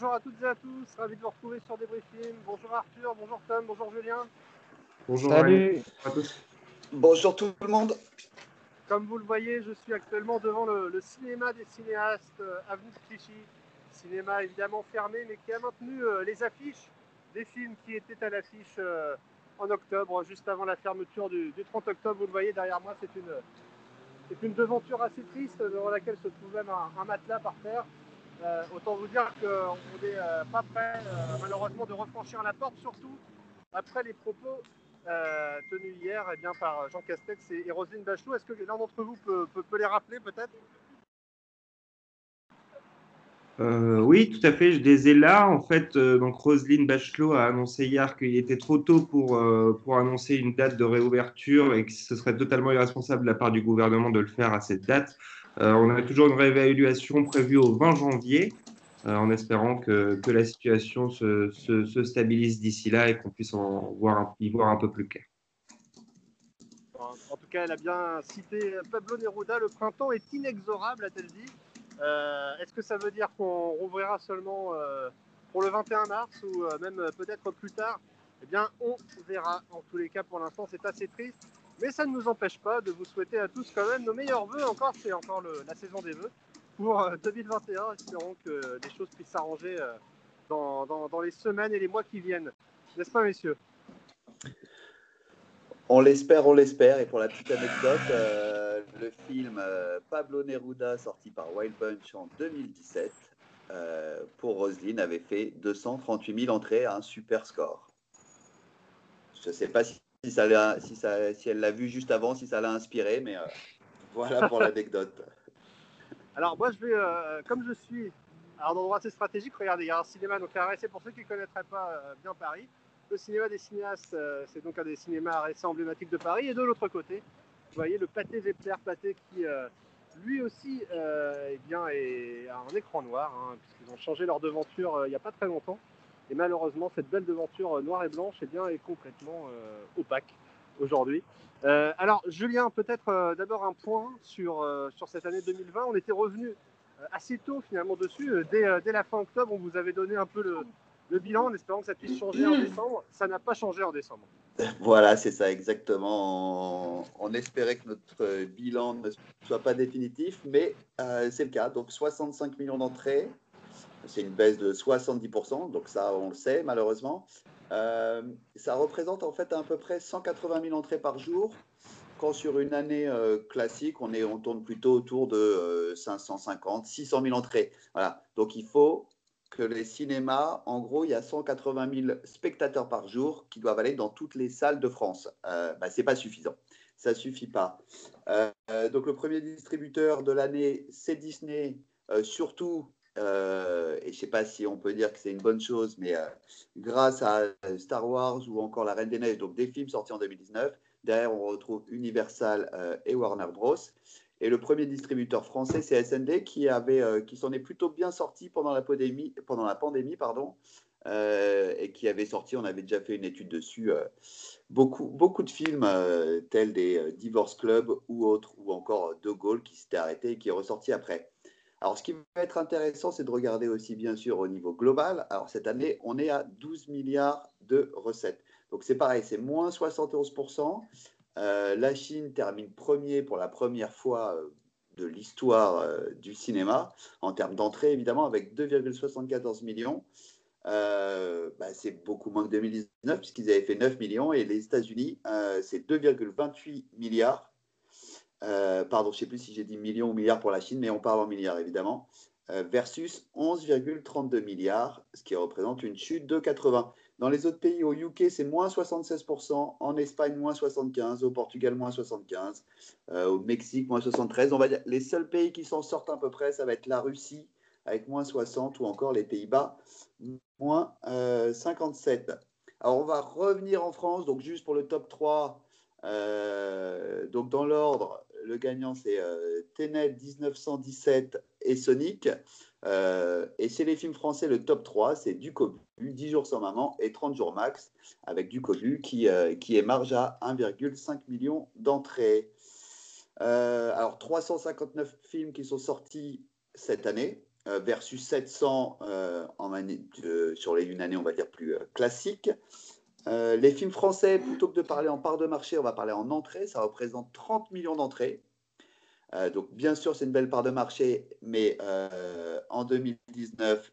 bonjour à toutes et à tous, ravi de vous retrouver sur Débriefing. Bonjour Arthur, bonjour Tom, bonjour Julien. Bonjour Salut. à tous. Bonjour tout le monde. Comme vous le voyez, je suis actuellement devant le, le cinéma des cinéastes euh, Avenue de Clichy. Cinéma évidemment fermé, mais qui a maintenu euh, les affiches des films qui étaient à l'affiche euh, en octobre, juste avant la fermeture du, du 30 octobre. Vous le voyez derrière moi, c'est une, c'est une devanture assez triste devant laquelle se trouve même un, un matelas par terre. Euh, autant vous dire qu'on n'est euh, pas prêt, euh, malheureusement, de refranchir la porte, surtout après les propos tenus hier eh bien, par Jean Castex et, Roselyne Bachelot. Est-ce que l'un d'entre vous peut, peut- peut les rappeler peut-être? Oui, tout à fait, je les ai là. En fait, donc Roselyne Bachelot a annoncé hier qu'il était trop tôt pour, pour annoncer une date de réouverture et que ce serait totalement irresponsable de la part du gouvernement de le faire à cette date. Euh, on a toujours une réévaluation prévue au 20 janvier, euh, en espérant que, que la situation se, se, se stabilise d'ici là et qu'on puisse en voir y voir un peu plus clair. En tout cas, elle a bien cité Pablo Neruda. Le printemps est inexorable, a-t-elle dit. Euh, Est-ce que ça veut dire qu'on rouvrira seulement pour le 21 mars ou même peut-être plus tard? Eh bien, on verra. En tous les cas, pour l'instant, c'est assez triste. Mais ça ne nous empêche pas de vous souhaiter à tous quand même nos meilleurs voeux. Encore, c'est encore la saison des vœux pour euh, 2021. Espérons que les choses puissent s'arranger euh, dans, les semaines et les mois qui viennent. N'est-ce pas, messieurs? On l'espère, on l'espère. Et pour la petite anecdote, euh, le film euh, Pablo Neruda, sorti par Wild Bunch en 2017, euh, pour Roselyne, avait fait 238 000 entrées, un super score. Je ne sais pas si, si l'a- elle l'a vu juste avant, si ça l'a inspiré, mais euh, voilà pour l'anecdote. Alors moi je vais, euh, comme je suis à un endroit assez stratégique, regardez, il y a un cinéma, donc à c'est pour ceux qui ne connaîtraient pas euh, bien Paris. Le cinéma des cinéastes, c'est donc un des cinémas assez emblématiques de Paris. Et de l'autre côté, vous voyez le pâté Vepler, pâté qui lui aussi euh, eh bien, est a un écran noir, hein, puisqu'ils ont changé leur devanture il n'y a pas très longtemps. Et malheureusement, cette belle devanture euh, noire et blanche eh bien, est complètement euh, opaque aujourd'hui. Euh, alors, Julien, peut-être d'abord un point sur, sur cette année 2020. On était revenu assez tôt finalement dessus. Dès, dès la fin octobre, on vous avait donné un peu le, le bilan en espérant que ça puisse changer en décembre. Ça n'a pas changé en décembre. Voilà, c'est ça exactement. On, espérait que notre bilan ne soit pas définitif, mais c'est le cas. Donc 65 millions d'entrées, c'est une baisse de 70%, donc ça on le sait malheureusement. Euh, ça représente en fait à peu près 180 000 entrées par jour, quand sur une année euh, classique, on, tourne plutôt autour de euh, 550, 600 000 entrées. Voilà, donc il faut que les cinémas, en gros, il y a 180 000 spectateurs par jour qui doivent aller dans toutes les salles de France. Euh, bah, c'est pas suffisant. Ça suffit pas. Donc le premier distributeur de l'année, c'est Disney, surtout. Euh, et je ne sais pas si on peut dire que c'est une bonne chose, mais euh, grâce à Star Wars ou encore La Reine des Neiges, donc des films sortis en 2019, derrière on retrouve Universal euh, et Warner Bros. Et le premier distributeur français, c'est SND, qui, avait, qui s'en est plutôt bien sorti pendant la pandémie, pardon, et qui avait sorti, on avait déjà fait une étude dessus, beaucoup, beaucoup de films tels des Divorce Club ou autres, ou encore De Gaulle qui s'était arrêté et qui est ressorti après. Alors, ce qui va être intéressant, c'est de regarder aussi, bien sûr, au niveau global. Alors, cette année, on est à 12 milliards de recettes. Donc, c'est pareil, c'est moins 71%. Euh, la Chine termine premier pour la première fois euh, de l'histoire euh, du cinéma, en termes d'entrée évidemment, avec 2,74 millions. Bah, c'est beaucoup moins que 2019, puisqu'ils avaient fait 9 millions, et les États-Unis, c'est 2,28 milliards. Euh, pardon, je ne sais plus si j'ai dit millions ou milliards pour la Chine, mais on parle en milliards évidemment, euh, versus 11,32 milliards, ce qui représente une chute de 80. Dans les autres pays, au UK, c'est moins 76%, en Espagne, moins 75%, au Portugal, moins 75%, euh, au Mexique, moins 73%. On va les seuls pays qui s'en sortent à peu près, ça va être la Russie, avec moins 60%, ou encore les Pays-Bas, moins euh, 57%. Alors, on va revenir en France, donc juste pour le top 3. euh, donc, dans l'ordre, le gagnant, c'est euh, Tenet 1917 et Sonic. Euh, et chez les films français, le top 3, c'est Du Cobu, 10 jours sans maman et 30 jours max, avec Du Cobu qui, euh, qui émarge à 1,5 million d'entrées. Alors, 359 films qui sont sortis cette année. versus 700 en année, sur les une année, on va dire, plus classique. Les films français, plutôt que de parler en part de marché, on va parler en entrée. Ça représente 30 millions d'entrées. donc, bien sûr, c'est une belle part de marché, mais en 2019,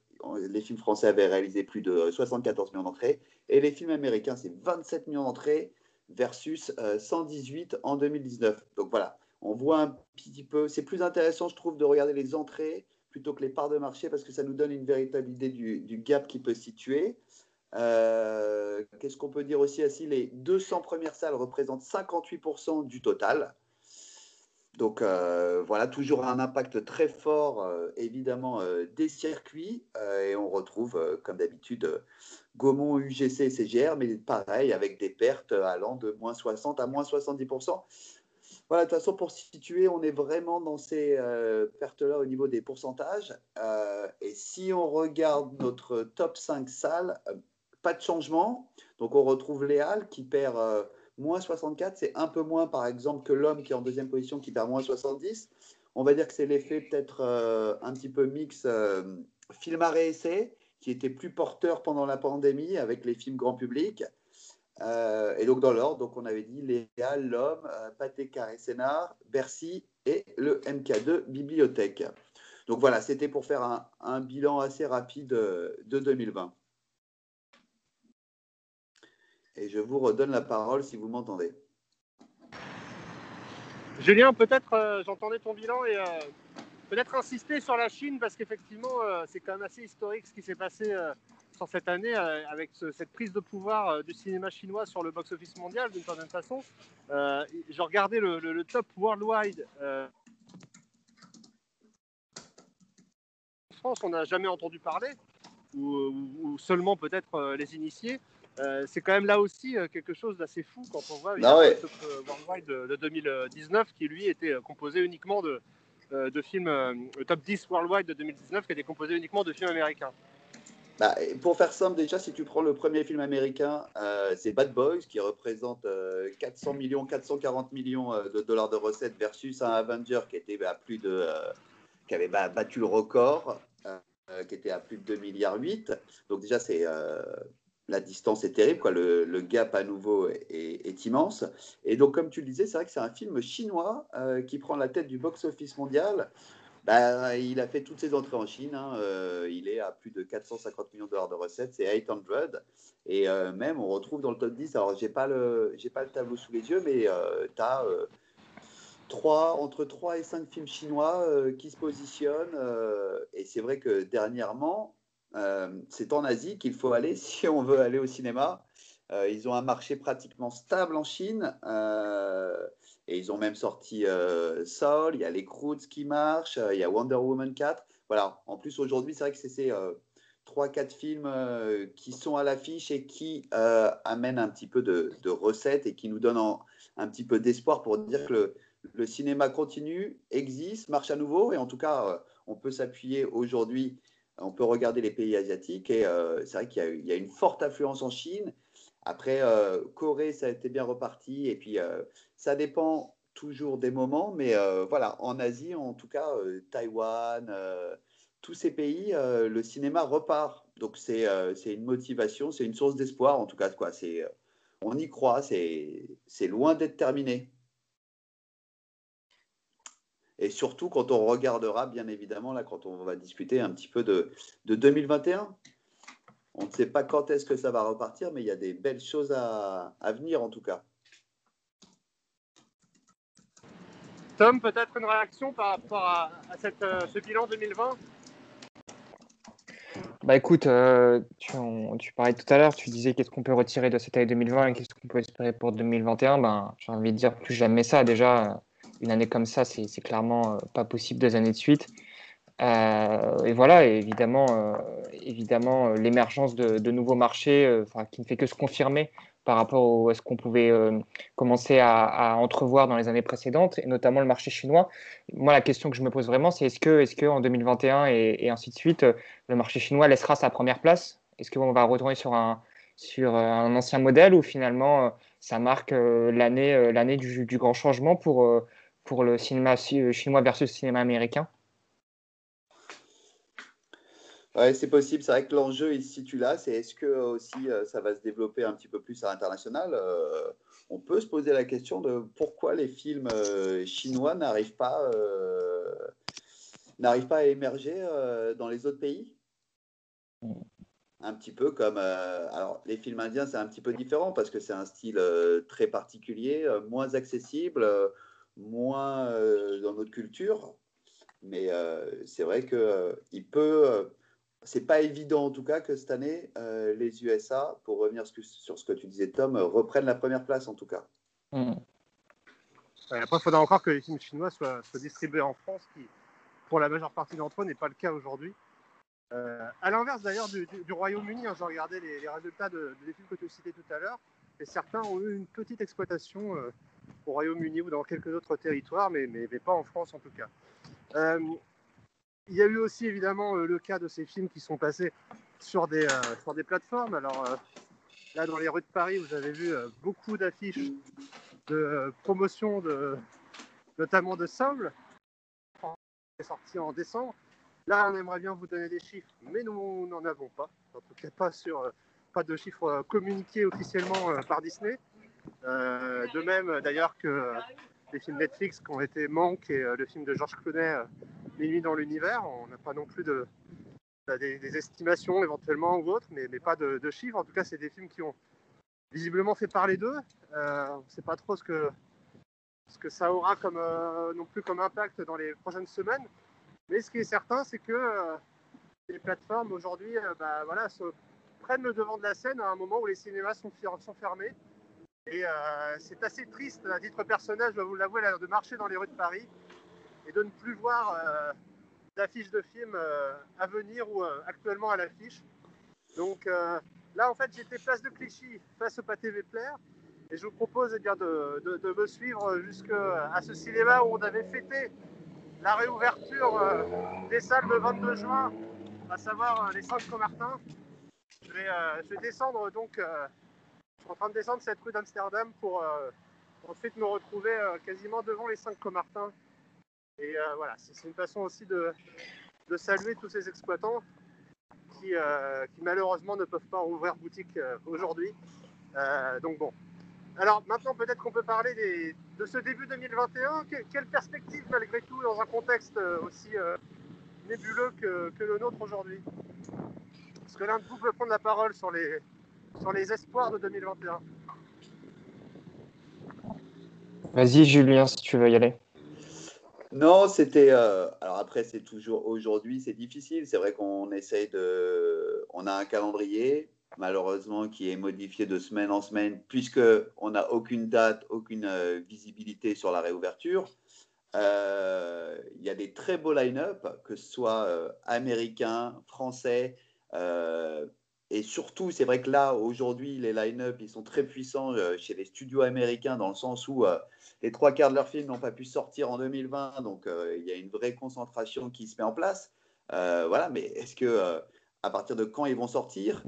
les films français avaient réalisé plus de 74 millions d'entrées. Et les films américains, c'est 27 millions d'entrées versus 118 en 2019. Donc voilà, on voit un petit peu. C'est plus intéressant, je trouve, de regarder les entrées plutôt que les parts de marché parce que ça nous donne une véritable idée du, gap qui peut se situer. Euh, qu'est-ce qu'on peut dire aussi ainsi Les 200 premières salles représentent 58% du total. Donc euh, voilà, toujours un impact très fort, euh, évidemment, des circuits. et on retrouve, comme d'habitude, Gaumont, UGC et CGR, mais pareil, avec des pertes allant de moins 60 à moins 70%. Voilà, de toute façon, pour situer, on est vraiment dans ces pertes-là au niveau des pourcentages. Et si on regarde notre top 5 salles, pas de changement. Donc, on retrouve Léal qui perd moins 64. C'est un peu moins, par exemple, que l'homme qui est en deuxième position qui perd moins 70. On va dire que c'est l'effet peut-être un petit peu mix film arrêt essai qui était plus porteur pendant la pandémie avec les films grand public. Euh, et donc dans l'ordre, donc on avait dit Léa, L'Homme, euh, Pathé Carré Sénard, Bercy et le MK2 Bibliothèque. Donc voilà, c'était pour faire un, bilan assez rapide euh, de 2020. Et je vous redonne la parole si vous m'entendez. Julien, peut-être j'entendais ton bilan et peut-être insister sur la Chine parce qu'effectivement c'est quand même assez historique ce qui s'est passé sur cette année euh, avec cette prise de pouvoir euh, du cinéma chinois sur le box-office mondial d'une certaine façon. Euh, je regardais le, top worldwide. en France, on n'a jamais entendu parler, ou, seulement peut-être les initiés. C'est quand même là aussi quelque chose d'assez fou quand on voit ah le top worldwide de, 2019 qui lui était composé uniquement de, de films, le top 10 worldwide de 2019 qui était composé uniquement de films américains. Bah, pour faire simple, déjà, si tu prends le premier film américain, euh, c'est Bad Boys, qui représente 400 euh, millions, 440 millions euh, de dollars de recettes, versus un Avenger qui était à plus de, qui avait battu le record, qui était à plus de 2 milliards 8. Donc déjà, c'est la distance est terrible, quoi. Le, gap à nouveau est, immense. Et donc, comme tu le disais, c'est vrai que c'est un film chinois qui prend la tête du box-office mondial. Bah, il a fait toutes ses entrées en Chine. Hein, euh, il est à plus de 450 millions de dollars de recettes. C'est 800. Et euh, même, on retrouve dans le top 10. Alors, je n'ai pas, le, pas le tableau sous les yeux, mais euh, tu as entre 3 et 5 films chinois qui se positionnent. et c'est vrai que dernièrement, c'est en Asie qu'il faut aller si on veut aller au cinéma. ils ont un marché pratiquement stable en Chine. Et ils ont même sorti euh, Soul, il y a les Croods qui marchent, euh, il y a Wonder Woman 4. Voilà, en plus aujourd'hui, c'est vrai que c'est ces euh, 3-4 films euh, qui sont à l'affiche et qui amènent un petit peu de, recettes et qui nous donnent un petit peu d'espoir pour dire que le, cinéma continue, existe, marche à nouveau. Et en tout cas, on peut s'appuyer aujourd'hui, on peut regarder les pays asiatiques et c'est vrai qu'il y, a une forte influence en Chine. Après, Corée, ça a été bien reparti. Et puis, ça dépend toujours des moments, mais euh, voilà, en Asie, en tout cas, euh, Taïwan, euh, tous ces pays, le cinéma repart. Donc c'est une motivation, c'est une source d'espoir, en tout cas, quoi. on y croit, c'est loin d'être terminé. Et surtout quand on regardera, bien évidemment, là, quand on va discuter un petit peu de, de 2021. On ne sait pas quand est-ce que ça va repartir, mais il y a des belles choses à, à venir, en tout cas. Tom, peut-être une réaction par rapport à, euh, ce bilan 2020 bah écoute, euh, tu, parlais tout à l'heure, tu disais qu'est-ce qu'on peut retirer de cette année 2020 et qu'est-ce qu'on peut espérer pour 2021. Ben, j'ai envie de dire plus jamais ça. Déjà, une année comme ça, c'est, clairement euh, pas possible deux années de suite. et voilà, évidemment, évidemment l'émergence de, nouveaux marchés qui ne fait que se confirmer par rapport à ce qu'on pouvait euh, commencer à, entrevoir dans les années précédentes, et notamment le marché chinois. Moi, la question que je me pose vraiment, c'est est-ce que, est-ce que en 2021 et, ainsi de suite, le marché chinois laissera sa première place? Est-ce qu'on va retourner sur un, sur un ancien modèle ou finalement euh, ça marque euh, l'année, l'année du, du, grand changement pour, pour le cinéma chinois versus le cinéma américain Ouais, c'est possible. C'est vrai que l'enjeu, se situe là. C'est est-ce que aussi ça va se développer un petit peu plus à l'international On peut se poser la question de pourquoi les films chinois n'arrivent pas, n'arrivent pas à émerger dans les autres pays? Un petit peu comme. alors, les films indiens, c'est un petit peu différent parce que c'est un style très particulier, moins accessible, moins dans notre culture. Mais c'est vrai que il peut. c'est pas évident en tout cas que cette année, les USA, pour revenir sur ce que tu disais, Tom, reprennent la première place en tout cas. Mmh. après, il faudra encore que les films chinois soient, soient, distribués en France, qui, pour la majeure partie d'entre eux, n'est pas le cas aujourd'hui. Euh, à l'inverse d'ailleurs du, Royaume-Uni, hein, j'ai regardé les, résultats de, des films que tu citais tout à l'heure, et certains ont eu une petite exploitation euh, au Royaume-Uni ou dans quelques autres territoires, mais, mais, pas en France en tout cas. Euh, il y a eu aussi évidemment le cas de ces films qui sont passés sur des, sur des plateformes. Alors là, dans les rues de Paris, vous avez vu beaucoup d'affiches de promotion, notamment de Soul, qui est sorti en décembre. Là, on aimerait bien vous donner des chiffres, mais nous n'en avons pas. En tout cas, pas, sur, euh, pas de chiffres euh, communiqués officiellement euh, par Disney. De même, d'ailleurs, que les films Netflix qui ont été Manque et le film de Georges Clooney, Minuit dans l'univers. On n'a pas non plus bah, des, estimations éventuellement ou autres, mais, pas de, chiffres. En tout cas, c'est des films qui ont visiblement fait parler d'eux. on ne sait pas trop ce que, ce que ça aura comme, non plus comme impact dans les prochaines semaines. Mais ce qui est certain, c'est que euh, les plateformes aujourd'hui euh, bah, voilà, prennent le devant de la scène à un moment où les cinémas sont, sont fermés. Et euh, c'est assez triste, à titre personnel, je dois vous l'avouer, de marcher dans les rues de Paris et de ne plus voir d'affiches de films à venir ou actuellement à l'affiche. Donc là, en fait, j'étais place de Clichy face au Pâté Plaire. Et je vous propose eh de, me suivre jusqu'à ce cinéma où on avait fêté la réouverture euh, des salles le 22 juin, à savoir euh, les 5 Comartins. Je euh, je vais descendre donc, en train de descendre cette rue d'Amsterdam pour ensuite me retrouver quasiment devant les 5 Comartins. Et voilà, c'est une façon aussi de, saluer tous ces exploitants qui, malheureusement ne peuvent pas rouvrir boutique aujourd'hui. donc bon, alors maintenant, peut-être qu'on peut parler de ce début 2021. quelle perspective, malgré tout, dans un contexte euh, aussi euh, nébuleux que, le nôtre aujourd'hui? Est-ce que l'un de vous peut prendre la parole sur les, sur les espoirs de 2021 Vas-y, Julien, si tu veux y aller. Non, c'était. Euh, alors après, c'est toujours aujourd'hui, c'est difficile. C'est vrai qu'on essaye de. On a un calendrier malheureusement, qui est modifié de semaine en semaine, puisqu'on n'a aucune date, aucune euh, visibilité sur la réouverture. Euh, il y a des très beaux line-up, que ce soit euh, américains, français, et surtout, c'est vrai que là, aujourd'hui, les line-up, ils sont très puissants chez les studios américains, dans le sens où les trois quarts de leurs films n'ont pas pu sortir en 2020, donc il y a une vraie concentration qui se met en place. voilà, mais est-ce que à partir de quand ils vont sortir?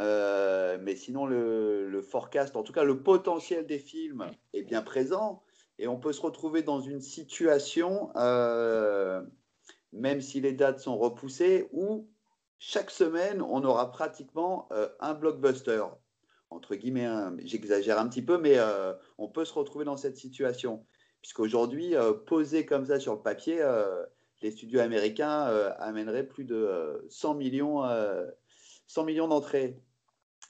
Euh, mais sinon, le, forecast, en tout cas le potentiel des films est bien présent et on peut se retrouver dans une situation, euh, même si les dates sont repoussées, où chaque semaine, on aura pratiquement euh, un blockbuster. Entre guillemets, j'exagère un petit peu, mais on peut se retrouver dans cette situation. Puisqu'aujourd'hui, posé comme ça sur le papier, les studios américains amèneraient plus de 100 millions 100 millions d'entrées.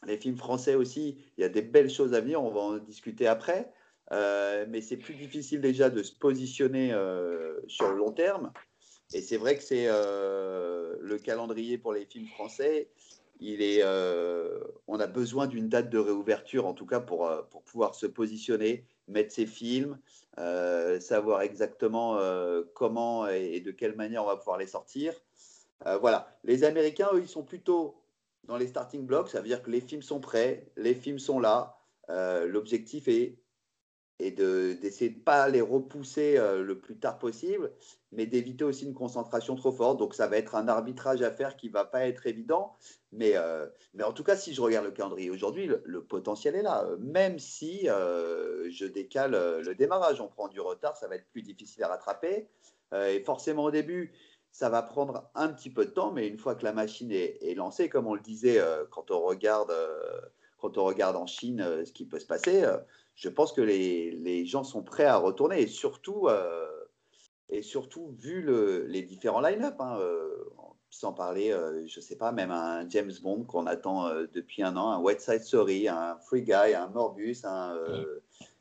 Les films français aussi, il y a des belles choses à venir, on va en discuter après. Euh, mais c'est plus difficile déjà de se positionner euh, sur le long terme. Et c'est vrai que c'est euh, le calendrier pour les films français. Il est, on a besoin d'une date de réouverture, en tout cas pour, pour pouvoir se positionner, mettre ses films, savoir exactement comment et, de quelle manière on va pouvoir les sortir. voilà. Les Américains, eux, ils sont plutôt dans les starting blocks, ça veut dire que les films sont prêts, les films sont là. Euh, l'objectif est, d'essayer de ne pas les repousser euh, le plus tard possible, mais d'éviter aussi une concentration trop forte. Donc ça va être un arbitrage à faire qui ne va pas être évident. Mais, euh, mais en tout cas, si je regarde le calendrier aujourd'hui, le, potentiel est là. Même si je décale le démarrage, on prend du retard, ça va être plus difficile à rattraper. et forcément au début, ça va prendre un petit peu de temps, mais une fois que la machine est, lancée, comme on le disait euh, quand, on regarde, euh, quand on regarde en Chine euh, ce qui peut se passer, je pense que les, les, gens sont prêts à retourner. Et surtout, et surtout vu le, les différents line-up, hein, sans parler, je ne sais pas, même un James Bond qu'on attend depuis un an, un West Side Story, un Free Guy, un Morbus, un,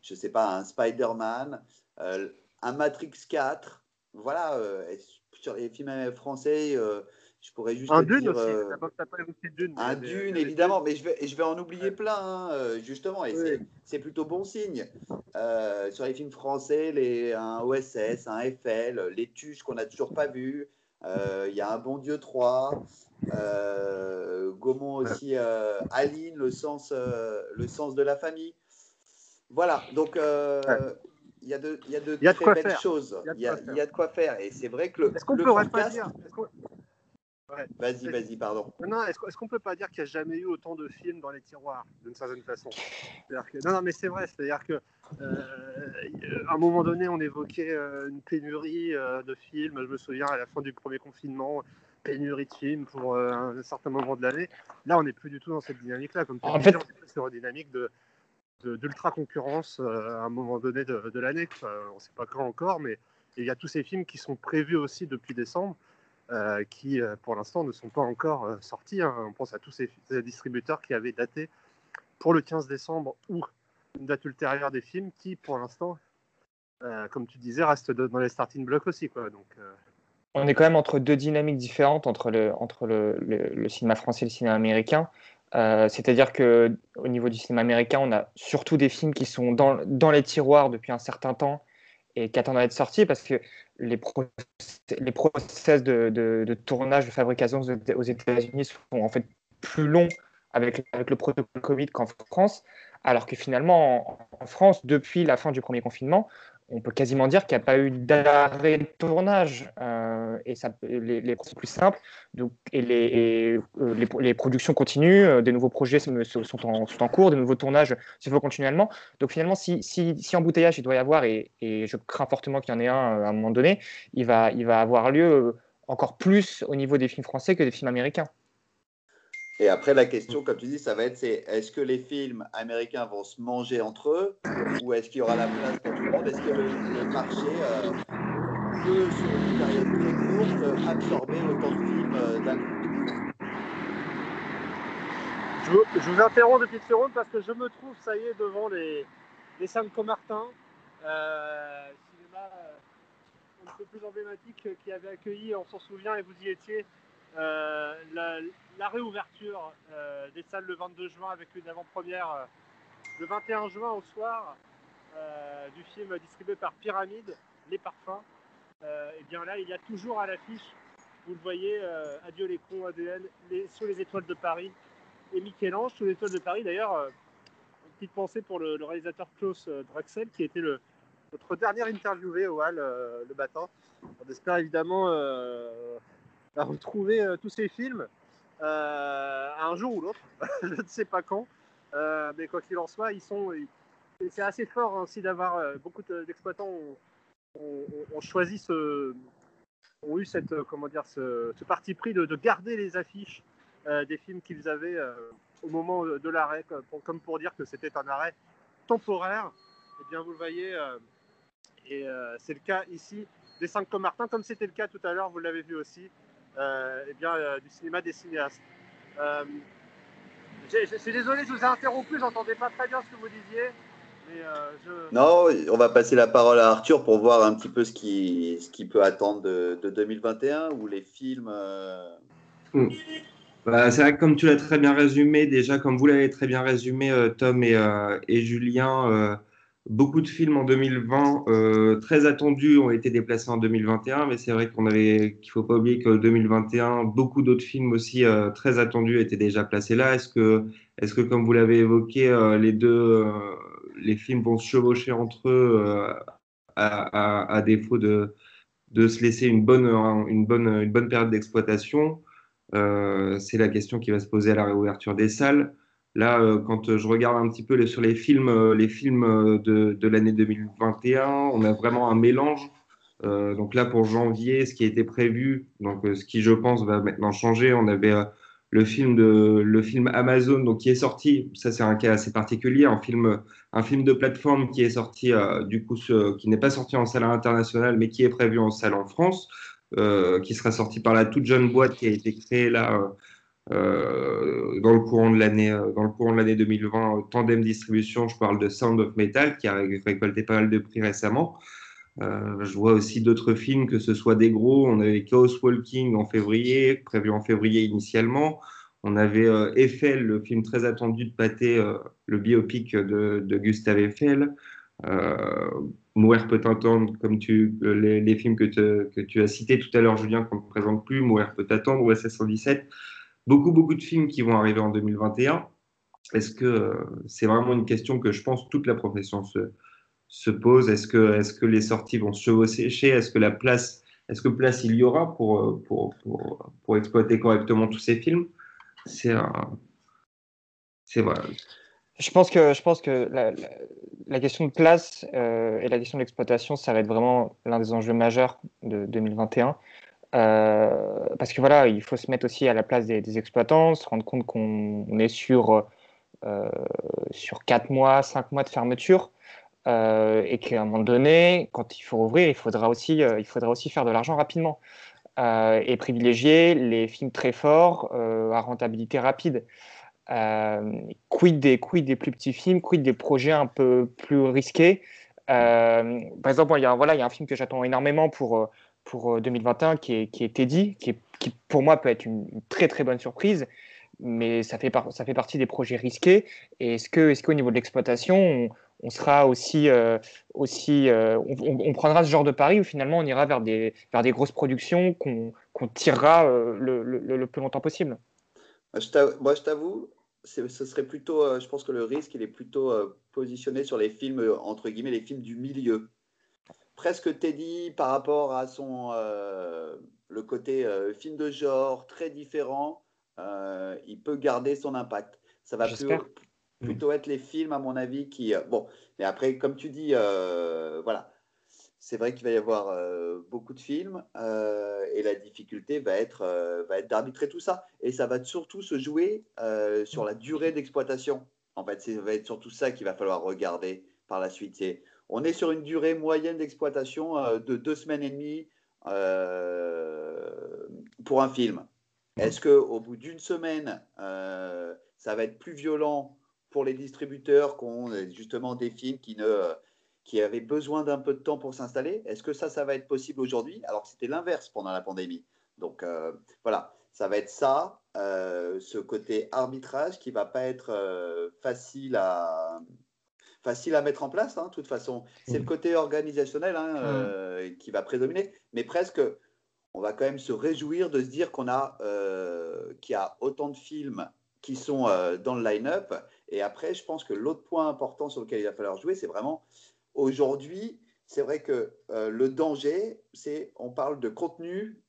je sais pas, un Spider-Man, un Matrix 4. Voilà, sur les films français, euh, je pourrais juste un Dune dire, aussi. Euh, pas Dune, un Dune, évidemment, mais je vais, je vais en oublier plein, hein, euh, justement, et c'est plutôt bon signe. sur les films français, les, un OSS, un FL, les Tuches qu'on n'a toujours pas vu. Il y a un Bon Dieu 3. Gaumont aussi, Aline, le sens, le sens de la famille. Voilà, donc il y a de, il y a de très belles choses. Il y, a, il y, a, de quoi faire. Et c'est vrai que le. Est-ce qu'on pourrait pas dire. Vas-y, vas-y, pardon. Non, est-ce qu'on peut pas dire qu'il n'y a jamais eu autant de films dans les tiroirs, d'une certaine façon? Que... Non, non, mais c'est vrai. C'est-à-dire que euh, à un moment donné, on évoquait euh, une pénurie euh, de films. Je me souviens à la fin du premier confinement, pénurie de films pour un certain moment de l'année. Là, on n'est plus du tout dans cette dynamique-là. Comme en fait, on est sur une dynamique de d'ultra concurrence euh, à un moment donné de, l'année. on ne sait pas quand encore, mais il y a tous ces films qui sont prévus aussi depuis décembre, euh, qui euh, pour l'instant ne sont pas encore sortis. Hein. On pense à tous ces, distributeurs qui avaient daté pour le 15 décembre ou une date ultérieure des films qui, pour l'instant, comme tu disais, restent dans les starting blocks aussi. Quoi. Donc, on est quand même entre deux dynamiques différentes entre le, cinéma français et le cinéma américain. Euh, c'est-à-dire que au niveau du cinéma américain, on a surtout des films qui sont dans, dans les tiroirs depuis un certain temps et qui attendent à être sortis parce que les, process de, tournage, de fabrication aux États-Unis sont en fait plus longs avec le protocole Covid qu'en France, alors que finalement, en, France, depuis la fin du premier confinement, on peut quasiment dire qu'il n'y a pas eu d'arrêt de tournage euh, et ça, les, les plus simple. Donc, et les, euh, les, productions continuent, euh, des nouveaux projets sont en, sont en, cours, des nouveaux tournages se font continuellement. Donc finalement, si, si, si, embouteillage il doit y avoir, et, et je crains fortement qu'il y en ait un à un moment donné, il va, il va avoir lieu encore plus au niveau des films français que des films américains. Et après, la question, comme tu dis, ça va être c'est est-ce que les films américains vont se manger entre eux ou est-ce qu'il y aura la place pour tout le monde? Est-ce que le, marché euh, peut, sur une période très courte, absorber autant de films euh, d'un coup? Je, je, vous interromps de petites secondes parce que je me trouve, ça y est, devant les, les Saint-Comartin, euh, cinéma un peu plus emblématique qui avait accueilli, on s'en souvient et vous y étiez, euh, la, réouverture euh, des salles le 22 juin avec une avant-première euh, le 21 juin au soir du film distribué par Pyramide, Les Parfums. et bien là, il y a toujours à l'affiche, vous le voyez, Adieu les cons, ADN, sous les étoiles de Paris et Michel-Ange, sous les étoiles de Paris. D'ailleurs, une petite pensée pour le, réalisateur Klaus Draxel, qui était notre dernier interviewé au Hall le matin. On espère évidemment retrouver euh, tous ces films euh, un jour ou l'autre, je ne sais pas quand, euh, mais quoi qu'il en soit, ils sont, c'est assez fort hein, aussi d'avoir beaucoup d'exploitants ont, choisi ce, ont eu cette, comment dire, ce, parti pris de, garder les affiches des films qu'ils avaient au moment de l'arrêt, comme, pour dire que c'était un arrêt temporaire. Eh bien, vous le voyez, et c'est le cas ici des 5 Martin, comme c'était le cas tout à l'heure, vous l'avez vu aussi, euh, eh bien, euh, du cinéma des cinéastes. Euh, je suis désolé, je vous ai interrompu, j'entendais pas très bien ce que vous disiez. Mais je... Non, on va passer la parole à Arthur pour voir un petit peu ce qu'il ce qui peut attendre de, 2021 ou les films. Hmm. Bah, c'est vrai que comme tu l'as très bien résumé, déjà comme vous l'avez très bien résumé, Tom et, et Julien, Beaucoup de films en 2020 euh, très attendus ont été déplacés en 2021, mais c'est vrai qu'on avait qu'il faut pas oublier que 2021, beaucoup d'autres films aussi euh, très attendus étaient déjà placés là. Est-ce que, est-ce que comme vous l'avez évoqué, euh, les deux, les films vont se chevaucher entre eux à, à, défaut de, de se laisser une bonne, une bonne, une bonne période d'exploitation C'est la question qui va se poser à la réouverture des salles. Là, euh, quand je regarde un petit peu sur les films, euh, les films euh, de, l'année 2021, on a vraiment un mélange. Donc là, pour janvier, ce qui était prévu, donc ce qui, je pense, va maintenant changer, on avait le film de le film Amazon donc qui est sorti. Ça c'est un cas assez particulier un film un film de plateforme qui est sorti du coup qui n'est pas sorti en salle internationale mais qui est prévu en salle en France euh, qui sera sorti par la toute jeune boîte qui a été créée là euh, dans le courant de l'année euh, dans le courant de l'année 2020 Tandem Distribution je parle de Sound of Metal qui a récolté pas mal de prix récemment je vois aussi d'autres films, que ce soit des gros. On avait Chaos Walking en février, prévu en février initialement. On avait Eiffel, le film très attendu de Pathé, le biopic de, Gustave Eiffel. Euh, Mourir peut attendre, comme tu, les, films que, tu as cités tout à l'heure, Julien, qu'on ne présente plus, Mourir peut attendre, ou SS 117. Beaucoup, beaucoup de films qui vont arriver en 2021. Est-ce que euh, c'est vraiment une question que je pense toute la profession se, se pose? Est-ce que, est que les sorties vont se chevaucher Est-ce que la place, est-ce que place il y aura pour, pour, pour, pour exploiter correctement tous ces films? C'est c'est vrai. Je pense que, je pense que la, question de place euh, et la question d'exploitation, ça va être vraiment l'un des enjeux majeurs de 2021. Euh, parce que voilà, il faut se mettre aussi à la place des, exploitants, se rendre compte qu'on est sur, euh, sur 4 mois, 5 mois de fermeture. et qu'à un moment donné, quand il faut ouvrir, il faudra aussi, il faudra aussi faire de l'argent rapidement et privilégier les films très forts à rentabilité rapide. Euh, quid, des, quid des plus petits films, quid des projets un peu plus risqués? Euh, par exemple, il voilà, il y a un film que j'attends énormément pour, pour 2021 qui est, qui est Teddy, qui, qui, pour moi peut être une, très très bonne surprise, mais ça fait, ça fait partie des projets risqués. Est-ce qu'au est qu'au niveau de l'exploitation, on, sera aussi, euh, aussi on, prendra ce genre de pari où finalement on ira vers des, vers des grosses productions qu'on tirera le, le, plus longtemps possible? Moi, je t'avoue, ce serait plutôt, euh, je pense que le risque, il est plutôt euh, positionné sur les films, euh, entre guillemets, les films du milieu. Presque Teddy par rapport à son, le côté film de genre très différent, il peut garder son impact. Ça va plutôt, être les films, à mon avis, qui. bon, mais après, comme tu dis, voilà, c'est vrai qu'il va y avoir euh, beaucoup de films euh, et la difficulté va être, euh, va être d'arbitrer tout ça. Et ça va surtout se jouer sur la durée d'exploitation. En fait, ça va être surtout ça qu'il va falloir regarder par la suite. On est sur une durée moyenne d'exploitation de deux semaines et demie pour un film. Est-ce qu'au bout d'une semaine, ça va être plus violent pour les distributeurs qui ont justement des films qui ne qui avaient besoin d'un peu de temps pour s'installer? Est-ce que ça, ça va être possible aujourd'hui? Alors que c'était l'inverse pendant la pandémie Donc euh, voilà, ça va être ça, euh, ce côté arbitrage qui va pas être euh, facile à facile à mettre en place. Hein, de toute façon, c'est le côté organisationnel hein, mmh. qui va prédominer, mais presque. On va quand même se réjouir de se dire qu'on a qu'il y a autant de films qui sont dans le line-up. Et après, je pense que l'autre point important sur lequel il va falloir jouer, c'est vraiment Aujourd'hui, c'est vrai que euh, le danger, c'est on parle de contenu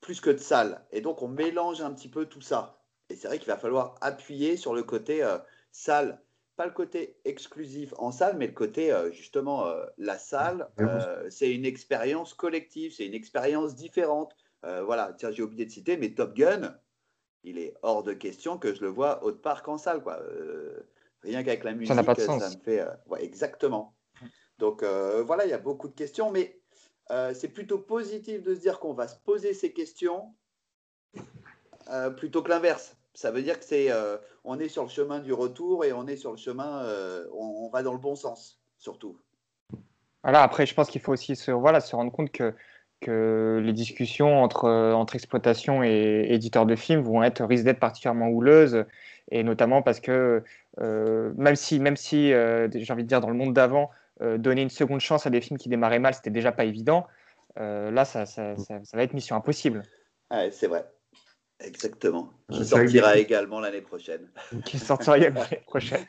plus que de salle. Et donc, on mélange un petit peu tout ça. Et c'est vrai qu'il va falloir appuyer sur le côté euh, salle. Pas le côté exclusif en salle, mais le côté, euh, justement, la salle, c'est une expérience collective, c'est une expérience différente. voilà, tiens, j'ai oublié de citer, mais Top Gun, il est hors de question que je le vois autre part qu'en salle. Quoi. rien qu'avec la musique, ça, pas de sens. ça me fait. Ouais, exactement. Donc euh, voilà, il y a beaucoup de questions, mais euh, c'est plutôt positif de se dire qu'on va se poser ces questions euh, plutôt que l'inverse. Ça veut dire que c'est, on est sur le chemin du retour et on est sur le chemin, on, va dans le bon sens, surtout. Voilà, après, je pense qu'il faut aussi se, voilà, se rendre compte que, que les discussions entre, entre exploitation et éditeurs de films vont être, risquent d'être particulièrement houleuses, et notamment parce que même si, même si j'ai envie de dire, dans le monde d'avant, euh, donner une seconde chance à des films qui démarraient mal, c'était déjà pas évident. Euh, là, ça, ça, ça, va être mission impossible. c'est vrai. Exactement. Qui sortira également l'année prochaine. Qui sortira également l'année prochaine.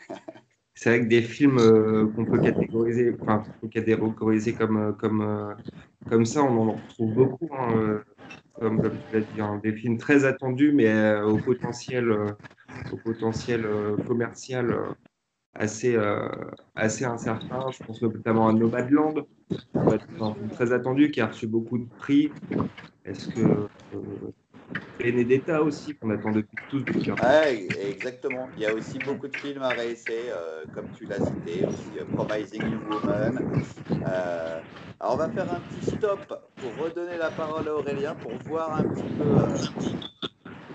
C'est vrai que des films euh, qu'on peut catégoriser, enfin, catégoriser comme, comme, comme ça, on en retrouve beaucoup. Hein, comme, comme, tu l'as dit, hein, des films très attendus, mais au potentiel, au potentiel commercial assez, euh, assez incertain. Je pense notamment à Nomadland, très attendu, qui a reçu beaucoup de prix. Est-ce que euh, d'État aussi, qu'on attend depuis tous depuis exactement. Il y a aussi beaucoup de films à réessayer, euh, comme tu l'as cité, aussi euh, Promising Woman. Euh, alors on va faire un petit stop pour redonner la parole à Aurélien pour voir un petit peu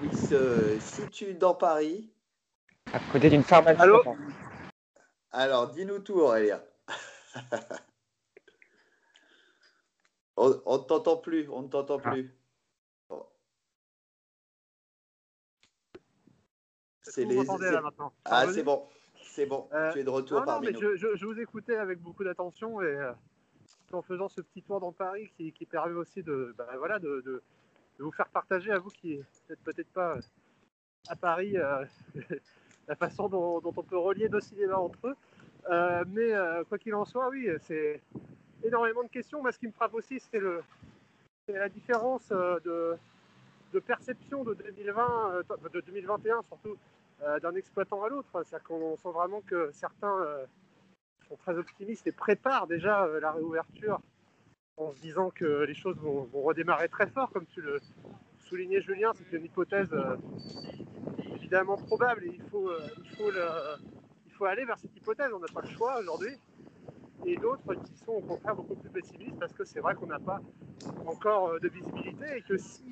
où il se situe dans Paris. À côté d'une pharmacie. Allô? alors, dis-nous tout, Aurélien. on ne t'entend plus, on ne t'entend ah. plus. C'est les... là maintenant. Ah, c'est bon, c'est bon. Euh, tu es de retour parmi nous. Je, vous écoutais avec beaucoup d'attention et euh, en faisant ce petit tour dans Paris qui, permet aussi de, bah, voilà, de, vous faire partager à vous qui n'êtes peut-être pas à Paris euh, la façon dont, on peut relier deux cinémas entre eux. Euh, mais euh, quoi qu'il en soit, oui, c'est énormément de questions. Moi, ce qui me frappe aussi, c'est la différence euh, de, perception de 2020, de 2021 surtout, d'un exploitant à l'autre. C'est-à-dire qu'on sent vraiment que certains sont très optimistes et préparent déjà la réouverture en se disant que les choses vont, redémarrer très fort, comme tu le soulignais, Julien. C'est une hypothèse évidemment probable et il faut, euh, il faut, il faut aller vers cette hypothèse. On n'a pas le choix aujourd'hui. Et d'autres qui sont au contraire beaucoup plus pessimistes parce que c'est vrai qu'on n'a pas encore euh, de visibilité et que si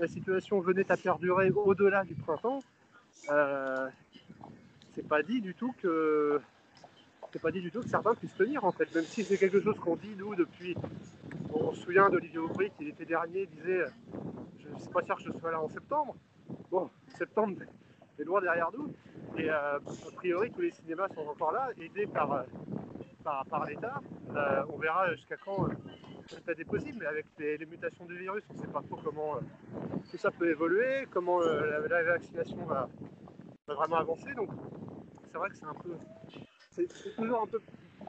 la situation venait à perdurer au-delà du printemps, euh, c'est pas dit du tout que c'est pas dit du tout que certains puissent tenir en fait, même si c'est quelque chose qu'on dit nous depuis. On se souvient d'Olivier Aubry qui l'été dernier disait Je ne suis pas sûr que je sois là en septembre. Bon, septembre est loin derrière nous. Et euh, a priori, tous les cinémas sont encore là, aidés par, euh, par, l'État. On verra jusqu'à quand ça est possible, mais avec les, mutations du virus, on ne sait pas trop comment tout ça peut évoluer, comment la, vaccination va, vraiment avancer. Donc, c'est vrai que c'est un peu. C'est toujours un peu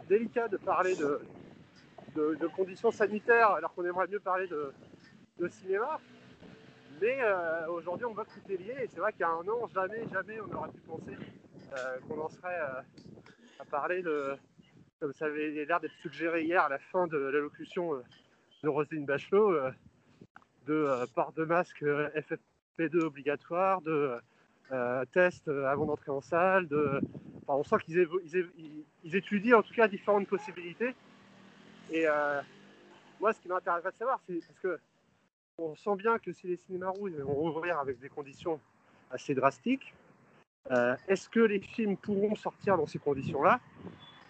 délicat de parler de, conditions sanitaires alors qu'on aimerait mieux parler de, cinéma. Mais euh, aujourd'hui, on voit que tout est lié. Et c'est vrai qu'il y a un an, jamais, jamais on aurait pu penser euh, qu'on en serait euh, à parler de, comme ça avait l'air d'être suggéré hier à la fin de l'allocution de Roselyne Bachelot, de port de masque FFP2 obligatoire, de test avant d'entrer en salle. On sent qu'ils ils, étudient en tout cas différentes possibilités. Et moi, ce qui m'intéresserait de savoir, c'est parce que on sent bien que si les cinémas rouges vont rouvrir avec des conditions assez drastiques, euh, est-ce que les films pourront sortir dans ces conditions-là?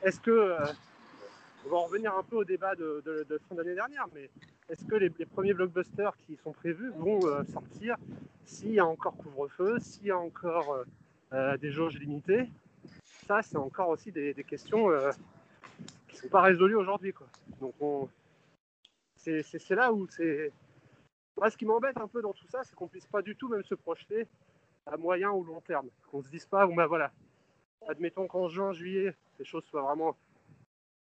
Est-ce que, euh, on va en revenir un peu au débat de, fin d'année dernière, mais est-ce que les, premiers blockbusters qui sont prévus vont euh, sortir s'il y a encore couvre-feu, s'il y a encore des jauges limitées? Ça, c'est encore aussi des, questions qui ne sont pas résolues aujourd'hui. Donc, c'est là où c'est moi, ce qui m'embête un peu dans tout ça, c'est qu'on puisse pas du tout même se projeter à moyen ou long terme. Qu'on se dise pas, bon ben voilà, admettons qu'en juin, juillet, les choses soient vraiment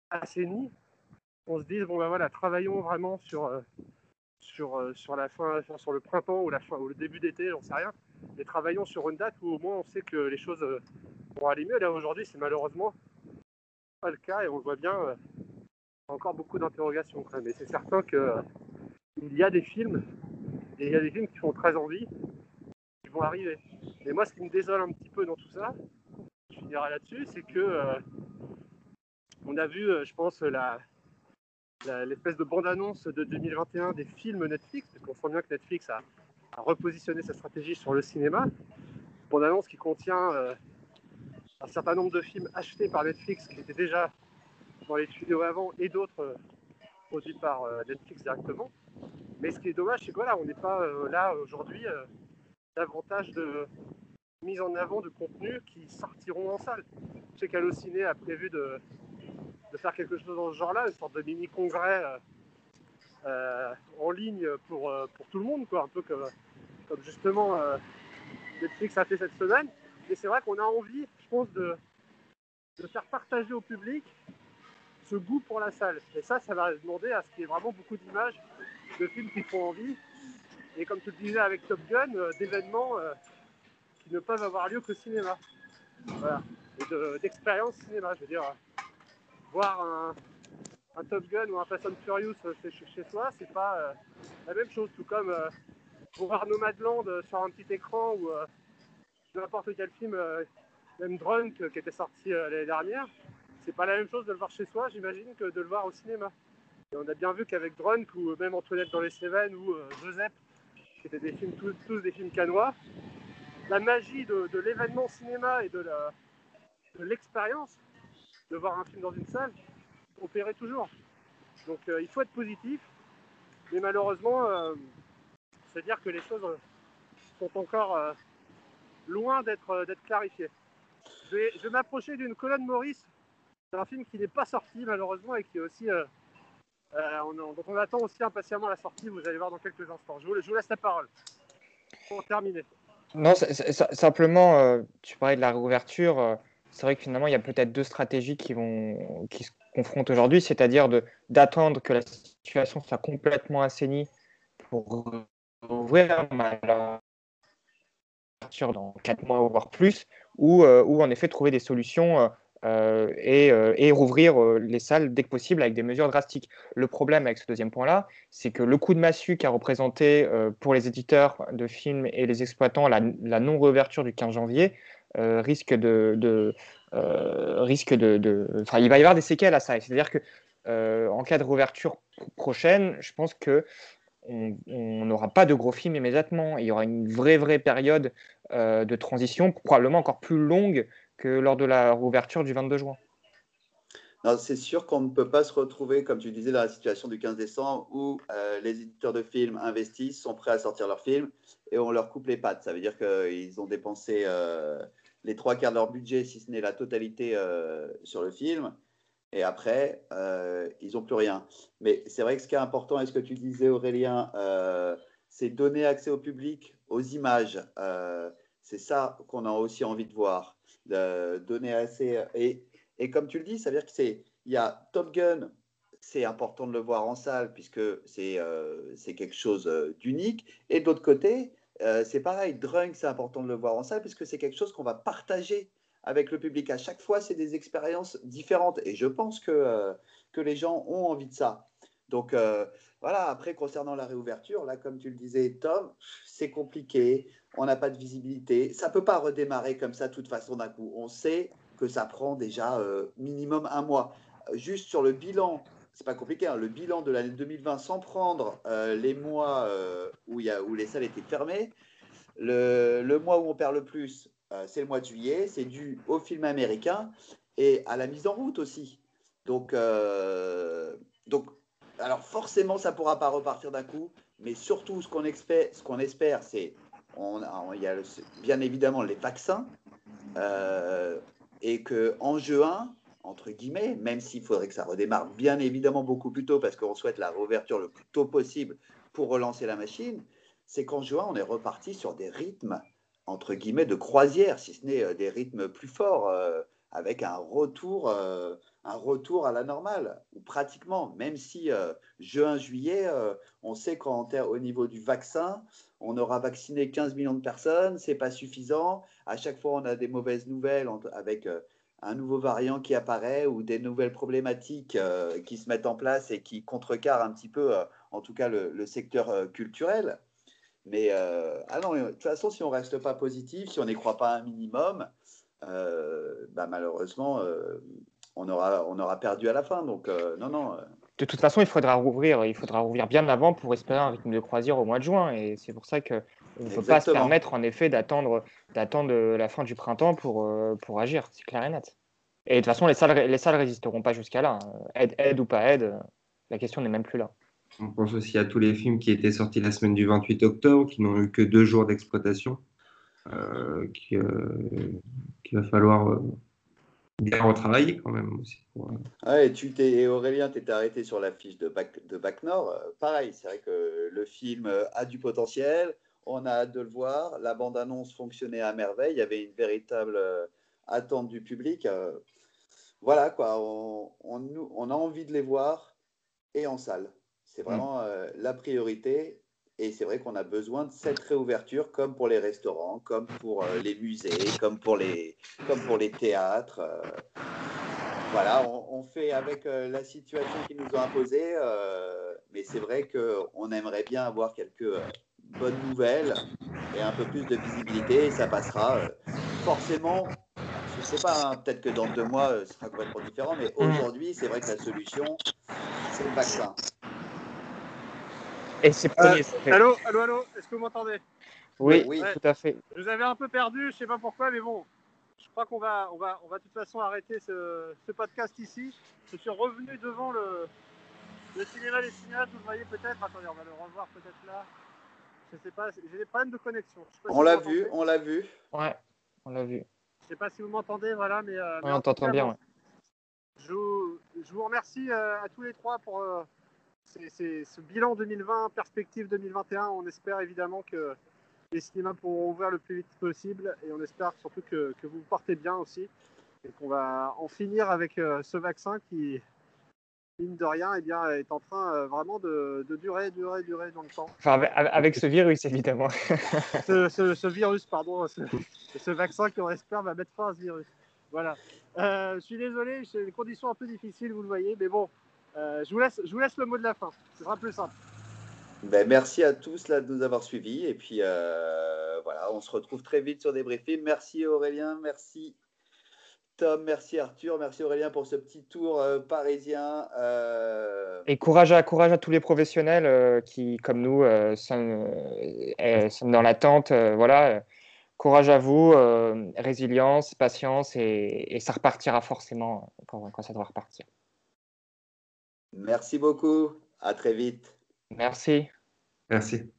assainies. On se dise, bon ben voilà, travaillons vraiment sur, euh, euh, la fin, sur le printemps ou, la le début d'été, j'en sais rien. Et travaillons sur une date où au moins on sait que les choses euh, vont aller mieux. Là aujourd'hui, c'est malheureusement pas le cas et on voit bien encore beaucoup d'interrogations. Mais c'est certain que il y a des films, et il y a des films qui font très envie, qui vont arriver. Et moi, ce qui me désole un petit peu dans tout ça, là-dessus, c'est que euh, on a vu, euh, je pense, la, l'espèce de bande-annonce de 2021 des films Netflix, parce qu'on sent bien que Netflix a, repositionné sa stratégie sur le cinéma. Bande-annonce qui contient euh, un certain nombre de films achetés par Netflix qui étaient déjà dans les tuyaux avant et d'autres produits par Netflix directement. Mais ce qui est dommage, c'est qu'on on n'est pas là aujourd'hui davantage de mise en avant de contenus qui sortiront en salle. Je sais qu'Allociné a prévu de, faire quelque chose dans ce genre-là, une sorte de mini-congrès euh, en ligne pour, pour tout le monde, un peu comme, justement Netflix a fait cette semaine. Et c'est vrai qu'on a envie, je pense, de, faire partager au public ce goût pour la salle. Et ça, ça va demander à ce qu'il y ait vraiment beaucoup d'images de films qui font envie. Et comme tu le disais avec Top Gun, euh, d'événements euh, qui ne peuvent avoir lieu qu'au cinéma. Voilà. et d'expérience cinéma. Je veux dire, voir un, Top Gun ou un Fast and Furious chez, chez soi, c'est pas la même chose. Tout comme voir Nomadland sur un petit écran ou n'importe quel film, même Drunk qui était sorti l'année dernière, c'est pas la même chose de le voir chez soi, j'imagine, que de le voir au cinéma. Et on a bien vu qu'avec Drunk ou même Antoinette dans les Cévennes ou Joseph, qui étaient des films tous, des films canois, la magie de, l'événement cinéma et de l'expérience de, voir un film dans une salle opérait toujours. Donc euh, il faut être positif, mais malheureusement, euh, c'est-à-dire que les choses sont encore euh, loin d'être clarifiées. Je vais, m'approcher d'une colonne Maurice c'est un film qui n'est pas sorti malheureusement et qui est aussi. Euh, euh, on, dont on attend aussi impatiemment la sortie, vous allez voir dans quelques instants. Je vous, laisse la parole pour terminer. Non, simplement, euh, tu parlais de la réouverture. c'est vrai que finalement, il y a peut-être deux stratégies qui, vont, qui se confrontent aujourd'hui, c'est-à-dire d'attendre que la situation soit complètement assainie pour ouvrir dans quatre mois, voire plus, ou, ou en effet trouver des solutions euh, euh, et, rouvrir euh, les salles dès que possible avec des mesures drastiques. Le problème avec ce deuxième point-là, c'est que le coup de massue qu'a représenté pour les éditeurs de films et les exploitants la, non-réouverture du 15 janvier risque de, risque de, enfin, il va y avoir des séquelles à ça. C'est-à-dire que en cas de réouverture prochaine, je pense que on n'aura pas de gros films immédiatement. Il y aura une vraie, vraie période de transition, probablement encore plus longue que lors de la rouverture du 22 juin. C'est sûr qu'on ne peut pas se retrouver, comme tu disais, dans la situation du 15 décembre où euh, les éditeurs de films investissent, sont prêts à sortir leurs films et on leur coupe les pattes. Ça veut dire qu'ils ont dépensé euh, les trois quarts de leur budget, si ce n'est la totalité, euh, sur le film. Et après, ils n'ont plus rien. Mais c'est vrai que ce qui est important, et ce que tu disais, Aurélien, c'est donner accès au public aux images. c'est ça qu'on a aussi envie de voir de donner assez. Et, et comme tu le dis, ça veut dire que c'est. Il y a Top Gun, c'est important de le voir en salle puisque c'est euh, quelque chose euh, d'unique. Et de l'autre côté, euh, c'est pareil, Drunk, c'est important de le voir en salle puisque c'est quelque chose qu'on va partager avec le public. À chaque fois, c'est des expériences différentes. Et je pense que, que les gens ont envie de ça. Donc voilà, après, concernant la réouverture, là, comme tu le disais, Tom, c'est compliqué on n'a pas de visibilité. Ça ne peut pas redémarrer comme ça de toute façon d'un coup. On sait que ça prend déjà euh, minimum un mois. Juste sur le bilan, c'est pas compliqué, hein, le bilan de l'année 2020 sans prendre euh, les mois euh, où, les salles étaient fermées, le, le mois où on perd le plus, c'est le mois de juillet, c'est dû au film américain et à la mise en route aussi. Donc, donc alors forcément, ça ne pourra pas repartir d'un coup, mais surtout, ce qu'on espère, ce qu'on espère c'est on, il y a bien évidemment les vaccins, euh, et qu'en juin, entre guillemets, même s'il faudrait que ça redémarre bien évidemment beaucoup plus tôt, parce qu'on souhaite la réouverture le plus tôt possible pour relancer la machine, c'est qu'en juin, on est reparti sur des rythmes, entre guillemets, de croisière, si ce n'est euh, des rythmes plus forts, euh, avec un retour, un retour à la normale, ou pratiquement, même si juin, juillet, on sait qu'au niveau du vaccin, on aura vacciné 15 millions de personnes, c'est pas suffisant. À chaque fois, on a des mauvaises nouvelles avec euh, un nouveau variant qui apparaît ou des nouvelles problématiques euh, qui se mettent en place et qui contrecarrent un petit peu, euh, en tout cas, le, secteur culturel. Mais ah non, de toute façon, si on reste pas positif, si on n'y croit pas un minimum, bah, malheureusement, on, aura, on aura perdu à la fin. Donc, non, non de toute façon, il faudra rouvrir, il faudra rouvrir bien avant pour espérer un rythme de croisière au mois de juin. Et c'est pour ça qu'on ne peut pas se permettre, en effet, d'attendre, d'attendre la fin du printemps pour, euh, pour agir. C'est clair et net. Et de toute façon, les salles, les salles résisteront pas jusqu'à là. Aide, aide ou pas aide, la question n'est même plus là. On pense aussi à tous les films qui étaient sortis la semaine du 28 octobre, qui n'ont eu que deux jours d'exploitation, euh, qu'il euh, va falloir bien retravaillé quand même aussi. Euh. et, tu t'es, Aurélien, tu étais arrêté sur l'affiche de Bac, de Bac Nord. Euh, pareil, c'est vrai que le film euh, a du potentiel. On a hâte de le voir. La bande-annonce fonctionnait à merveille. Il y avait une véritable attente du public. Voilà, quoi. On, on, a envie de les voir et en salle. C'est vraiment la priorité. Et c'est vrai qu'on a besoin de cette réouverture, comme pour les restaurants, comme pour euh, les musées, comme pour les, comme pour les théâtres. euh. voilà, on, on fait avec euh, la situation qu'ils nous ont imposée. mais c'est vrai qu'on aimerait bien avoir quelques bonnes nouvelles et un peu plus de visibilité. Et ça passera forcément. Je sais pas, hein, peut-être que dans deux mois, ce sera complètement différent. Mais Mm. aujourd'hui, c'est vrai que la solution, c'est le vaccin. Et c'est Euh, c'est fait. Allô, allô, allô, est-ce que vous m'entendez Oui, oui. tout à fait. Je vous avais un peu perdu, je sais pas pourquoi, mais bon, je crois qu'on va, on va, on va de toute façon arrêter ce, ce podcast ici. Je suis revenu devant le, le cinéma des cinéastes, vous le voyez peut-être. Attendez, on va le revoir peut-être là. Je sais pas, j'ai des problèmes de connexion. Si On l'a vu, on l'a vu. Ouais, on l'a vu. Je sais pas si vous m'entendez, voilà, mais. euh, mais Ouais, en on t'entend bien. ouais. Je vous, je vous remercie euh, à tous les trois pour euh, ces- ces- ce bilan 2020, perspective 2021. On espère évidemment que les cinémas pourront ouvrir le plus vite possible et on espère surtout que, que vous vous portez bien aussi et qu'on va en finir avec euh, ce vaccin qui, mine de rien, eh bien, est en train euh, vraiment de, de durer, durer, durer dans le temps. Enfin, avec, ce virus, évidemment. Ce, ce- ce virus, pardon, ce, ce vaccin qu'on espère va mettre fin à ce virus. Voilà. Euh, je suis désolé, c'est des conditions un peu difficiles, vous le voyez, mais bon, je, vous laisse, je vous laisse le mot de la fin. Ce sera plus simple. Ben, merci à tous là, de nous avoir suivis. Et puis euh, voilà, on se retrouve très vite sur des briefings. Merci Aurélien, merci Tom, merci Arthur, merci Aurélien pour ce petit tour euh, parisien. Euh, Et courage à, courage à tous les professionnels euh, qui, comme nous, euh, sont, euh, euh, sont dans l'attente. euh, voilà. Courage à vous, euh, résilience, patience, et, et ça repartira forcément quand, quand ça doit repartir. Merci beaucoup, à très vite. Merci. Merci.